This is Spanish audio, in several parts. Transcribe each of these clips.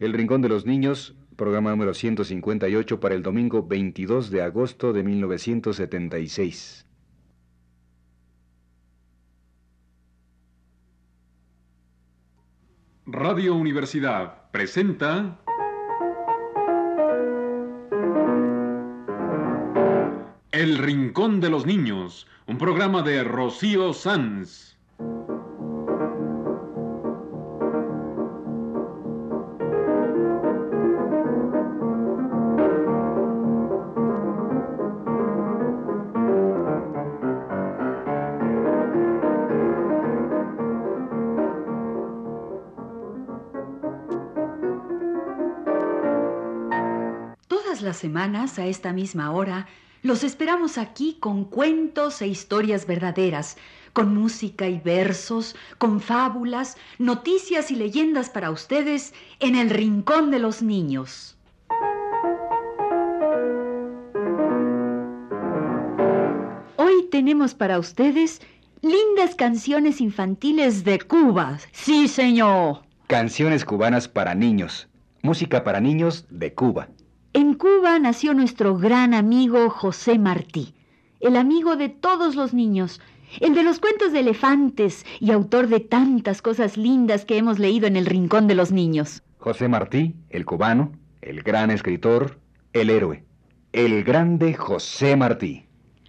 El Rincón de los Niños, programa número 158 para el domingo 22 de agosto de 1976. Radio Universidad presenta El Rincón de los Niños, un programa de Rocío Sanz. Semanas, a esta misma hora, los esperamos aquí con cuentos e historias verdaderas, con música y versos, con fábulas, noticias y leyendas para ustedes en el Rincón de los Niños. Hoy tenemos para ustedes lindas canciones infantiles de Cuba. Sí, señor. Canciones cubanas para niños. Música para niños de Cuba. En Cuba nació nuestro gran amigo José Martí, el amigo de todos los niños, el de los cuentos de elefantes y autor de tantas cosas lindas que hemos leído en el Rincón de los Niños. José Martí, el cubano, el gran escritor, el héroe. El grande José Martí.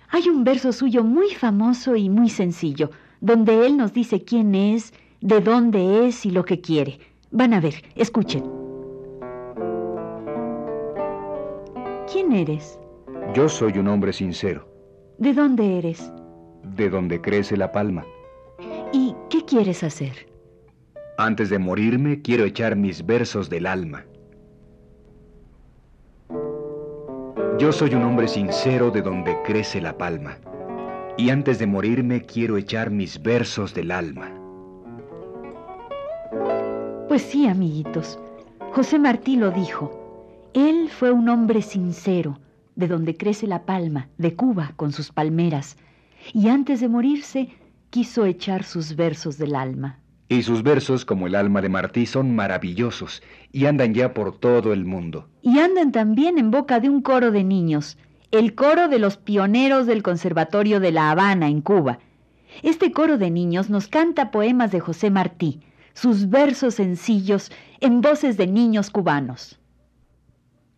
Hay un verso suyo muy famoso y muy sencillo, donde él nos dice quién es, de dónde es y lo que quiere. Van a ver, escuchen. ¿Quién eres? Yo soy un hombre sincero, ¿De dónde eres? de donde crece la palma. ¿Y qué quieres hacer? Antes de morirme quiero echar mis versos del alma. Yo soy un hombre sincero de donde crece la palma. Y antes de morirme quiero echar mis versos del alma. Pues sí, amiguitos. José Martí lo dijo. Él fue un hombre sincero, de donde crece la palma, de Cuba, con sus palmeras. Y antes de morirse, quiso echar sus versos del alma. Y sus versos, como el alma de Martí, son maravillosos y andan ya por todo el mundo. Y andan también en boca de un coro de niños, el coro de los pioneros del Conservatorio de La Habana, en Cuba. Este coro de niños nos canta poemas de José Martí, sus versos sencillos en voces de niños cubanos.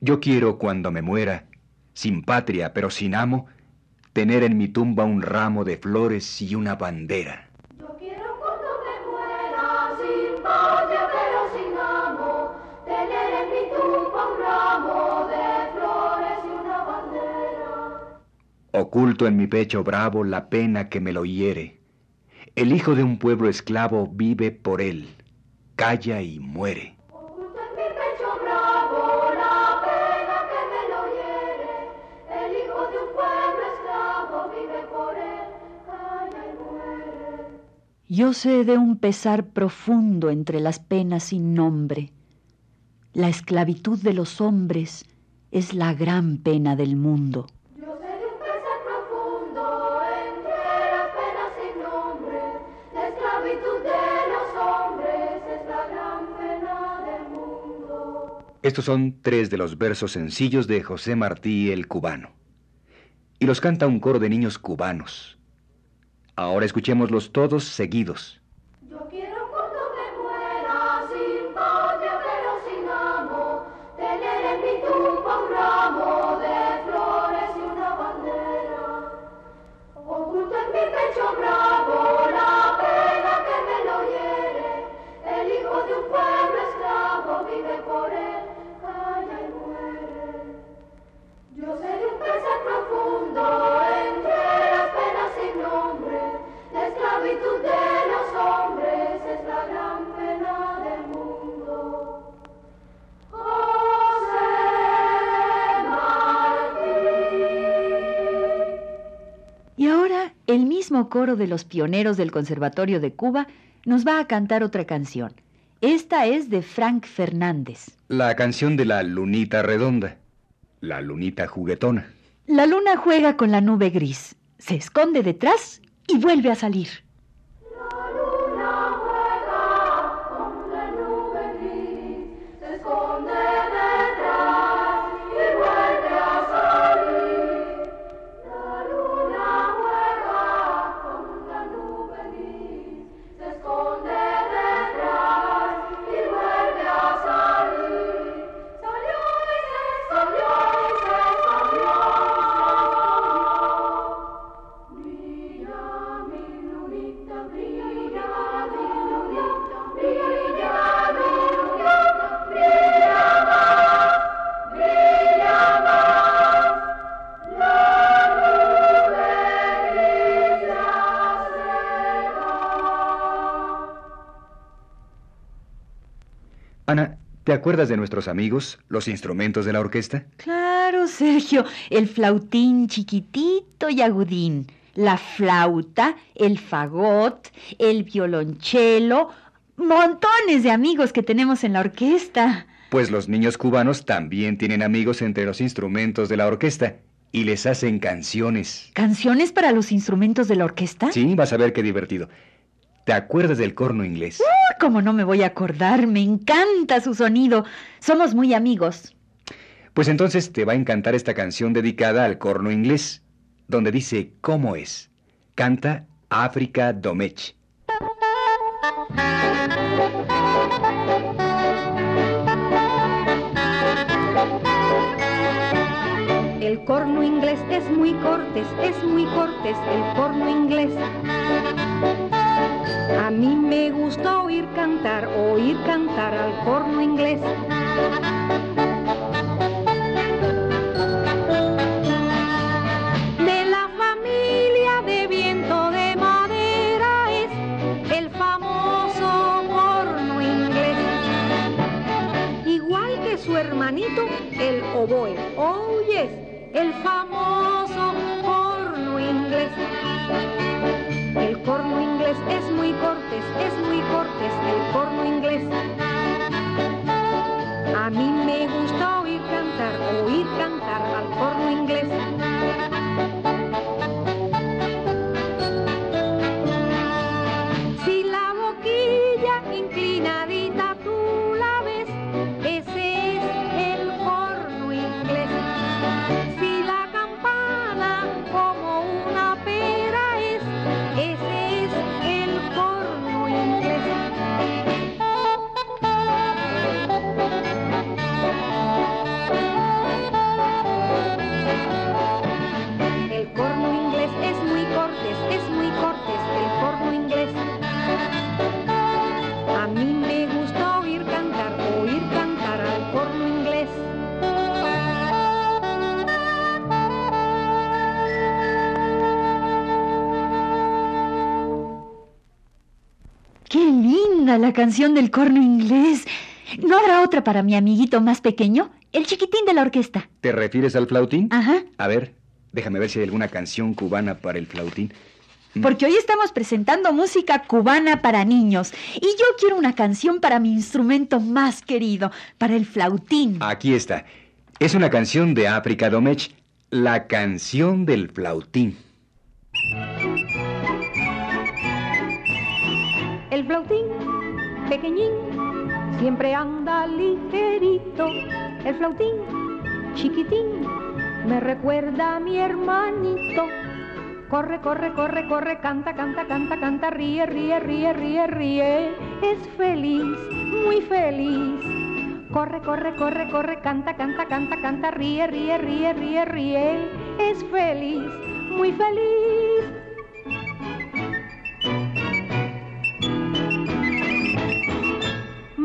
Yo quiero, cuando me muera, sin patria pero sin amo, tener en mi tumba un ramo de flores y una bandera. Yo quiero cuando me muera, sin patria pero sin amo, tener en mi tumba un ramo de flores y una bandera. Oculto en mi pecho bravo la pena que me lo hiere. El hijo de un pueblo esclavo vive por él, calla y muere. Yo sé de un pesar profundo entre las penas sin nombre. La esclavitud de los hombres es la gran pena del mundo. Yo sé de un pesar profundo entre las penas sin nombre, la esclavitud de los hombres es la gran pena del mundo. Estos son tres de los versos sencillos de José Martí el cubano. Y los canta un coro de niños cubanos. Ahora escuchémoslos todos seguidos. El mismo coro de los pioneros del Conservatorio de Cuba nos va a cantar otra canción. Esta es de Frank Fernández. La canción de la lunita redonda. La lunita juguetona. La luna juega con la nube gris, se esconde detrás y vuelve a salir. ¿Te acuerdas de nuestros amigos, los instrumentos de la orquesta? Claro, Sergio, el flautín chiquitito y agudín, la flauta, el fagot, el violonchelo, montones de amigos que tenemos en la orquesta. Pues los niños cubanos también tienen amigos entre los instrumentos de la orquesta y les hacen canciones. ¿Canciones para los instrumentos de la orquesta? Sí, vas a ver qué divertido. ¿Te acuerdas del corno inglés? Uh, ¿Cómo no me voy a acordar? Me encanta su sonido. Somos muy amigos. Pues entonces te va a encantar esta canción dedicada al corno inglés, donde dice cómo es. Canta África Domech. El corno inglés es muy cortés, es muy cortés el corno inglés. A mí me gusta oír cantar, oír cantar al corno inglés. Inglés. A mí me gusta oír cantar, oír cantar al corno inglés. La canción del corno inglés! ¿No habrá otra para mi amiguito más pequeño? El chiquitín de la orquesta. ¿Te refieres al flautín? Ajá. A ver, déjame ver si hay alguna canción cubana para el flautín. Porque hoy estamos presentando música cubana para niños. Y yo quiero una canción para mi instrumento más querido, para el flautín. Aquí está. Es una canción de África Domech, la canción del flautín. El flautín, pequeñín, siempre anda ligerito. El flautín, chiquitín, me recuerda a mi hermanito. Corre, corre, corre, corre, canta, canta, canta, canta, ríe, ríe, ríe, ríe, ríe. Es feliz, muy feliz. Corre, corre, corre, corre, canta, canta, canta, canta, ríe, ríe, ríe, ríe, ríe. Es feliz, muy feliz.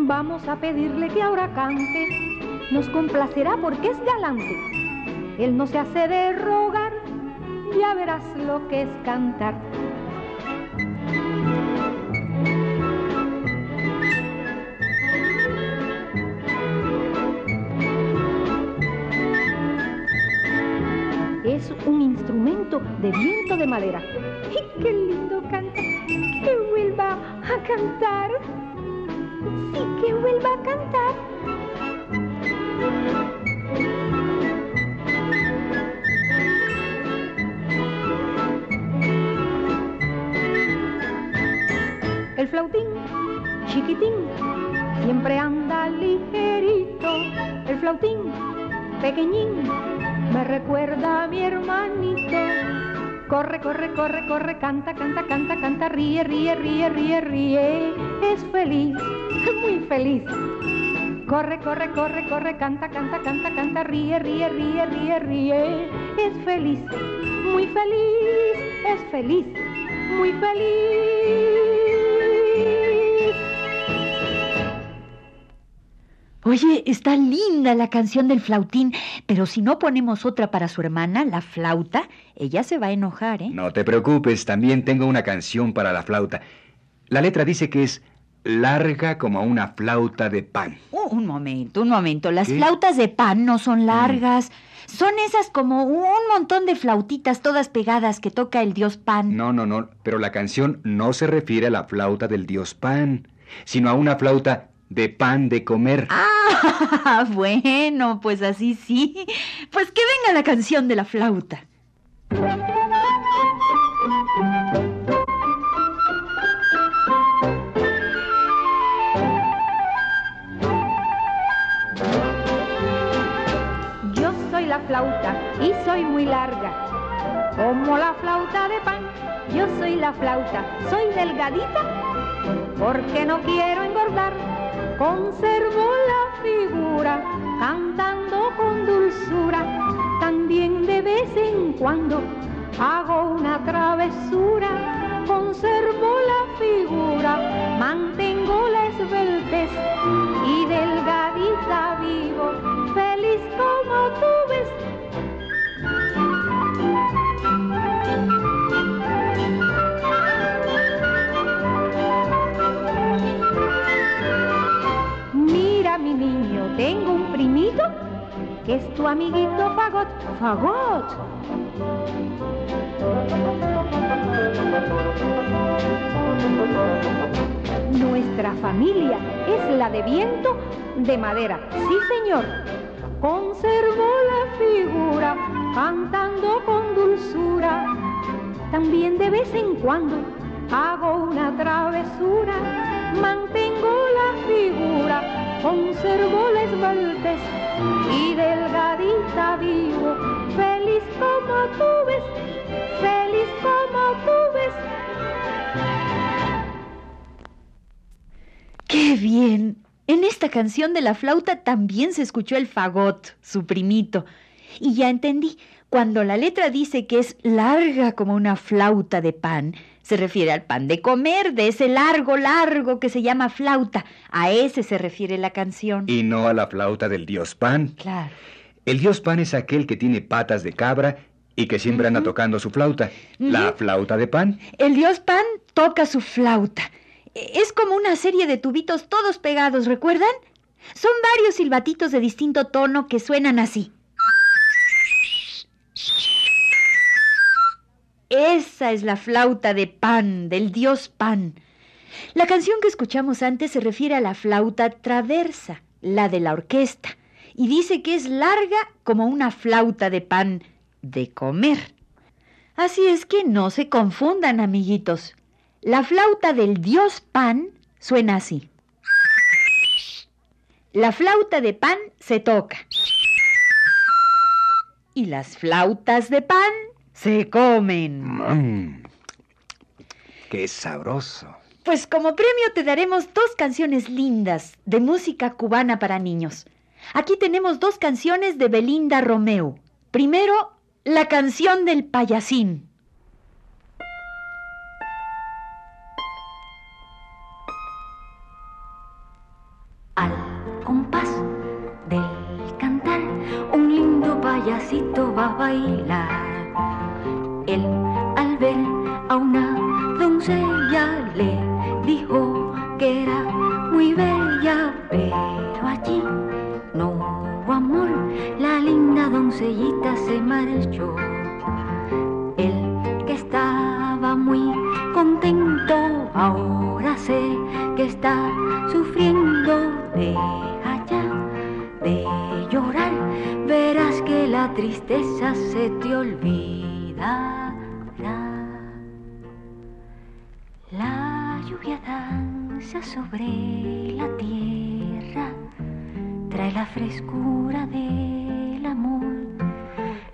Vamos a pedirle que ahora cante, nos complacerá porque es galante. Él no se hace de rogar, ya verás lo que es cantar. Es un instrumento de viento de madera. ¡Y qué lindo canta! ¡Que vuelva a cantar! ¡Sí, que vuelva a cantar! El flautín, chiquitín, siempre anda ligerito. El flautín, pequeñín, me recuerda a mi hermanito. Corre, corre, corre, corre, canta, canta, canta, canta, ríe, ríe, ríe, ríe, ríe. Es feliz, feliz. Corre, corre, corre, corre, canta, canta, canta, canta, ríe, ríe, ríe, ríe, ríe. Es feliz, muy feliz, es feliz, muy feliz. Oye, está linda la canción del flautín, pero si no ponemos otra para su hermana, la flauta, ella se va a enojar, ¿eh? No te preocupes, también tengo una canción para la flauta. La letra dice que es larga como una flauta de pan. Uh, un momento, un momento. Las ¿Qué? flautas de pan no son largas. Son esas como un montón de flautitas todas pegadas que toca el dios pan. No, no, no, pero la canción no se refiere a la flauta del dios pan, sino a una flauta de pan de comer. Ah, bueno, pues así sí. Pues que venga la canción de la flauta. Muy larga. Como la flauta de pan, yo soy la flauta, soy delgadita, porque no quiero engordar. Conservo la figura, cantando con dulzura. También de vez en cuando hago una travesura. Conservo la figura, mantengo la esbeltez es tu amiguito Fagot. Fagot. Nuestra familia es la de viento de madera. Sí, señor. Conservo la figura cantando con dulzura. También de vez en cuando hago una travesura. Mantengo la figura, conservo la esbeltez y delgadita vivo. Feliz como tú ves, feliz como tú ves. ¡Qué bien! En esta canción de la flauta también se escuchó el fagot, su primito. Y ya entendí, cuando la letra dice que es larga como una flauta de pan, se refiere al pan de comer, de ese largo, largo que se llama flauta. A ese se refiere la canción. Y no a la flauta del dios pan. Claro. El dios pan es aquel que tiene patas de cabra y que siempre anda tocando su flauta. La flauta de pan. El dios pan toca su flauta. E- Es como una serie de tubitos todos pegados, ¿recuerdan? Son varios silbatitos de distinto tono que suenan así. Esa es la flauta de pan, del dios pan. La canción que escuchamos antes se refiere a la flauta traversa, la de la orquesta, y dice que es larga como una flauta de pan de comer. Así es que no se confundan, amiguitos. La flauta del dios pan suena así. La flauta de pan se toca. Y las flautas de pan se comen. Mm. ¡Qué sabroso! Pues como premio te daremos dos canciones lindas de música cubana para niños. Aquí tenemos dos canciones de Belinda Romeo. Primero, la canción del payasín. Al compás del cantar, un lindo payasito va a bailar. Él al ver a una doncella le dijo que era muy bella, pero allí no hubo amor, la linda doncellita se marchó. Él que estaba muy contento, ahora sé que está sufriendo. Deja ya de llorar, verás que la tristeza se te olvidará. La lluvia danza sobre la tierra, trae la frescura del amor.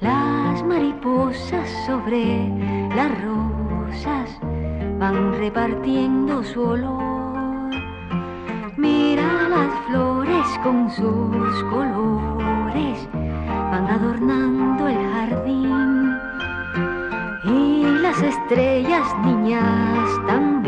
Las mariposas sobre las rosas van repartiendo su olor. Mira las flores con sus colores, van adornando el las estrellas, niñas tan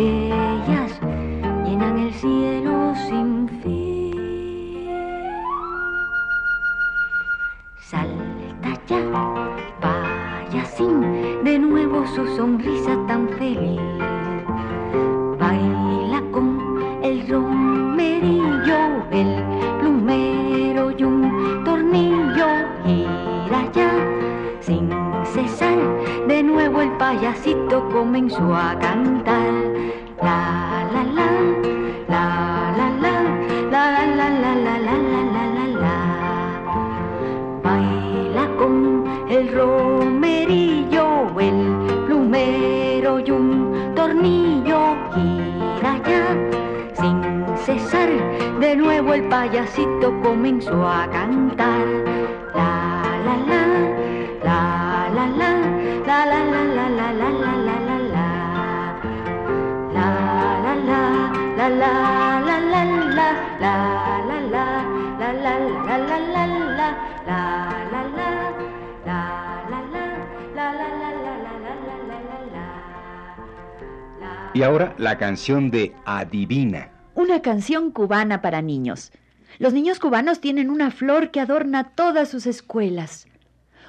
Sin cesar, de nuevo el payasito comenzó a cantar. La la la, la la la, la la la la la la la la Baila con el romerillo, el plumero y un tornillo gira ya. Sin cesar, de nuevo el payasito comenzó a cantar. Y ahora la canción de Adivina. Una canción cubana para niños. Los niños cubanos tienen una flor que adorna todas sus escuelas.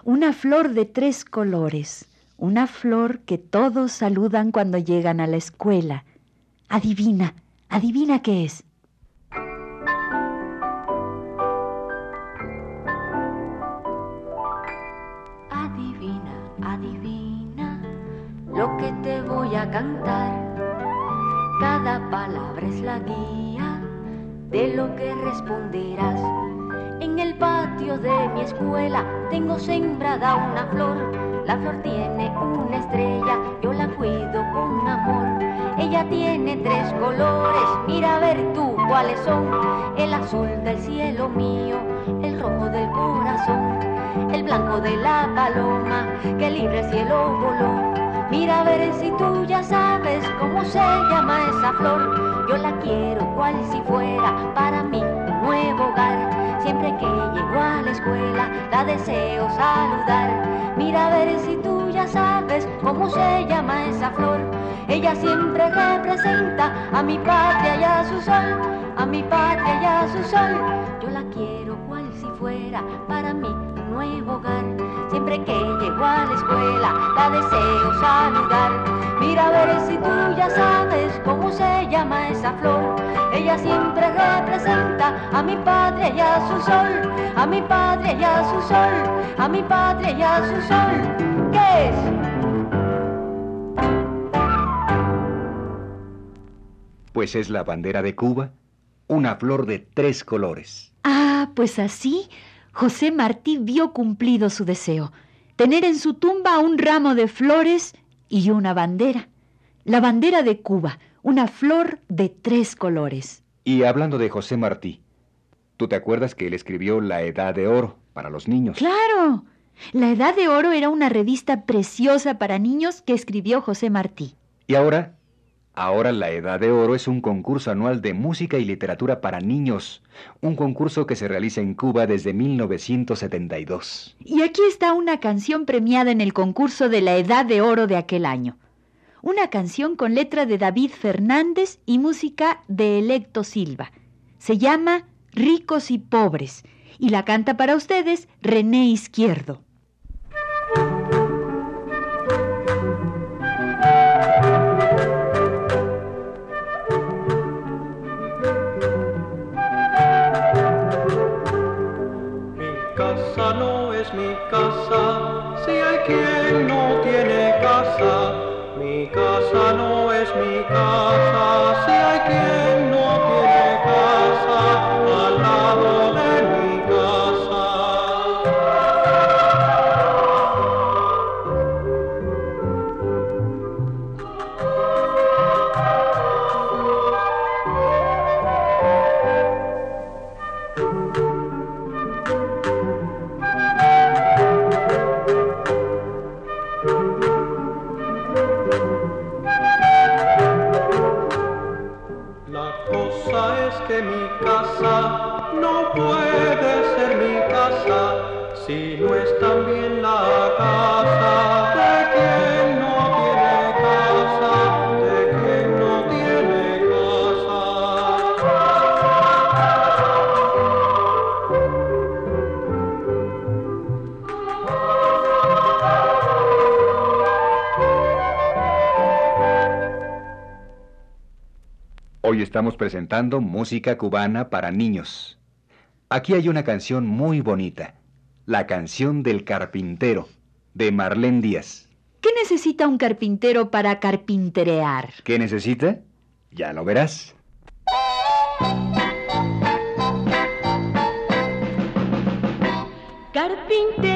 Una flor de tres colores. Una flor que todos saludan cuando llegan a la escuela. Adivina, adivina qué es. Adivina, adivina lo que te voy a cantar. Cada palabra es la guía de lo que responderás. En el patio de mi escuela tengo sembrada una flor. La flor tiene una estrella, yo la cuido con amor. Ella tiene tres colores, mira a ver tú cuáles son. El azul del cielo mío, el rojo del corazón, el blanco de la paloma que libre el cielo voló. Mira a ver si tú ya sabes cómo se llama esa flor. Yo la quiero cual si fuera para mí un nuevo hogar. Siempre que llego a la escuela la deseo saludar. Mira a ver si tú ya sabes cómo se llama esa flor. Ella siempre representa a mi patria y a su sol, a mi patria y a su sol. Yo la quiero cual si fuera para mí nuevo hogar. Siempre que llego a la escuela la deseo saludar. Mira a ver si tú ya sabes cómo se llama esa flor. Ella siempre representa a mi patria y a su sol, a mi patria y a su sol, a mi patria y a su sol. ¿Qué es? Pues es la bandera de Cuba, una flor de tres colores. Ah, pues así José Martí vio cumplido su deseo, tener en su tumba un ramo de flores y una bandera. La bandera de Cuba, una flor de tres colores. Y hablando de José Martí, ¿tú te acuerdas que él escribió La Edad de Oro para los niños? Claro. La Edad de Oro era una revista preciosa para niños que escribió José Martí. Y ahora, ahora La Edad de Oro es un concurso anual de música y literatura para niños, un concurso que se realiza en Cuba desde 1972. Y aquí está una canción premiada en el concurso de la Edad de Oro de aquel año. Una canción con letra de David Fernández y música de Electo Silva. Se llama Ricos y Pobres y la canta para ustedes René Izquierdo. Quien no tiene casa. Mi casa no es mi casa, si hay quien Hoy estamos presentando música cubana para niños. Aquí hay una canción muy bonita, la canción del carpintero, de Marlene Díaz. ¿Qué necesita un carpintero para carpinterear? ¿Qué necesita? Ya lo verás. Carpintero,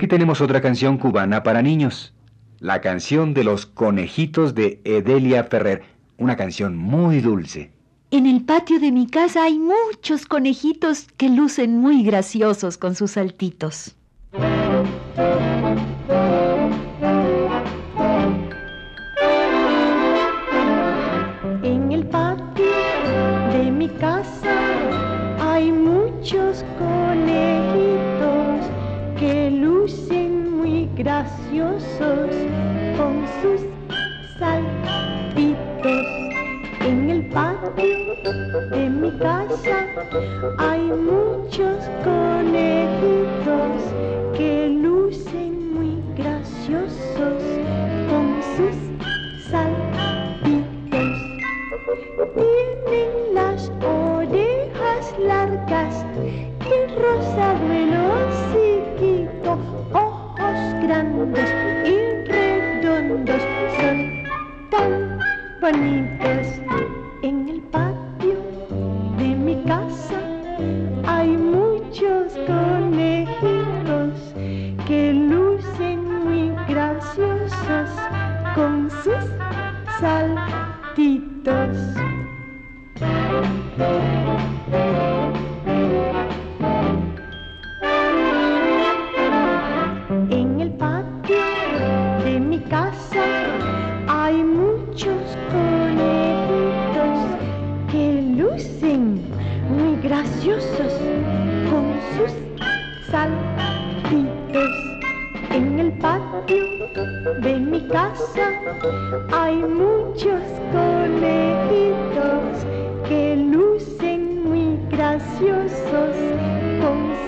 aquí tenemos otra canción cubana para niños. La canción de los conejitos de Edelia Ferrer. Una canción muy dulce. En el patio de mi casa hay muchos conejitos que lucen muy graciosos con sus saltitos. De mi casa hay muchos conejitos que lucen muy graciosos con sus saltitos. Tienen las orejas largas y el hociquito, ojos grandes y redondos, son tan bonitos.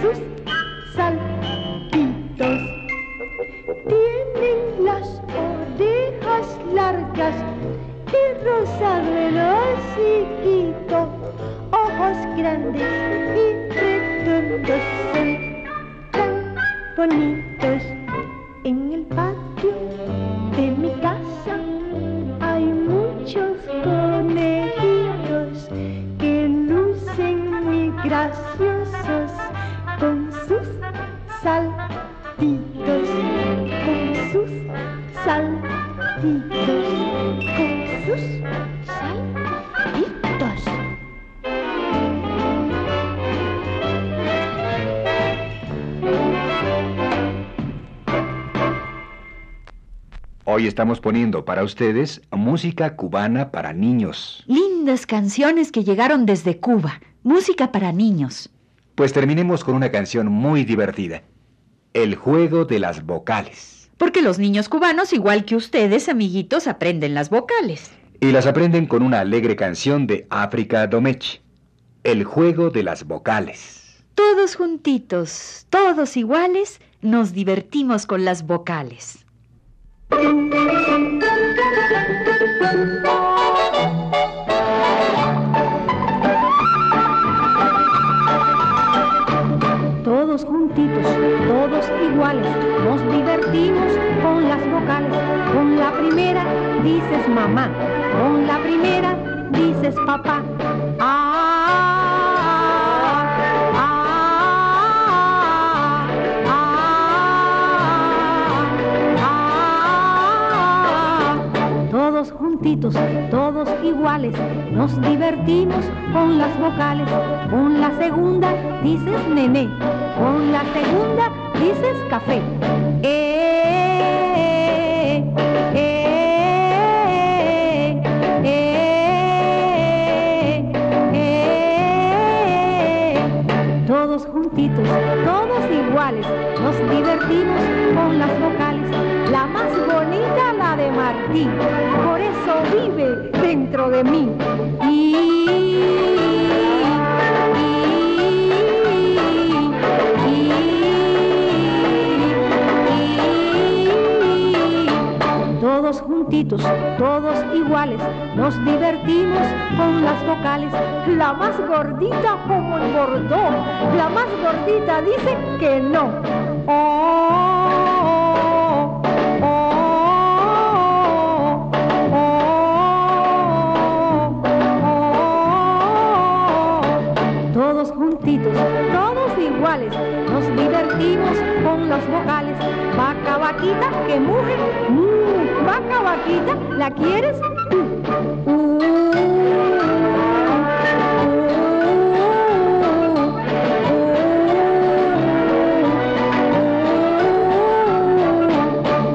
Con estamos poniendo para ustedes música cubana para niños. Lindas canciones que llegaron desde Cuba. Música para niños. Pues terminemos con una canción muy divertida. El juego de las vocales. Porque los niños cubanos, igual que ustedes, amiguitos, aprenden las vocales. Y las aprenden con una alegre canción de África Domech. El juego de las vocales. Todos juntitos, todos iguales, nos divertimos con las vocales. Todos juntitos, todos iguales, nos divertimos con las vocales. Con la primera dices mamá, con la primera dices papá. Ah, Juntitos, todos iguales, nos divertimos con las vocales. Con la segunda dices nené, con la segunda dices café. Dentro de mí. Y, y- todos juntitos, todos iguales, nos divertimos con las vocales. La más gordita como engordó, la más gordita dice que no. Oh, ¿la quieres?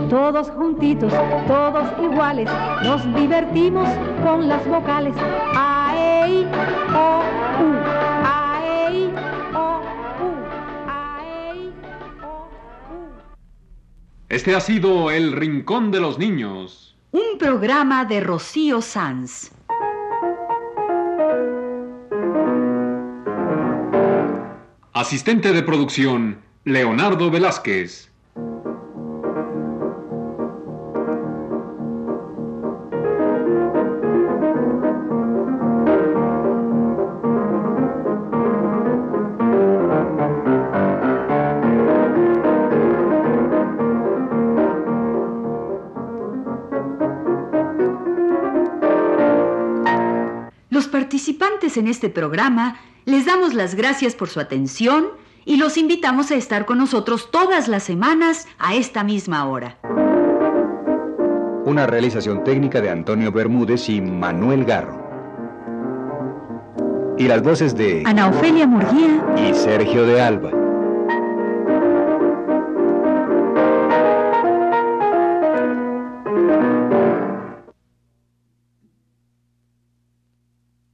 Todos juntitos, todos iguales, nos divertimos con las vocales. A, E, I, O, U. A, E, I, O, U. A, E, I, O, U. Este ha sido El Rincón de los Niños. Programa de Rocío Sanz. Asistente de producción, Leonardo Velázquez. En este programa les damos las gracias por su atención y los invitamos a estar con nosotros todas las semanas a esta misma hora. Una realización técnica de Antonio Bermúdez y Manuel Garro. Y las voces de Ana Ofelia Murguía y Sergio de Alba.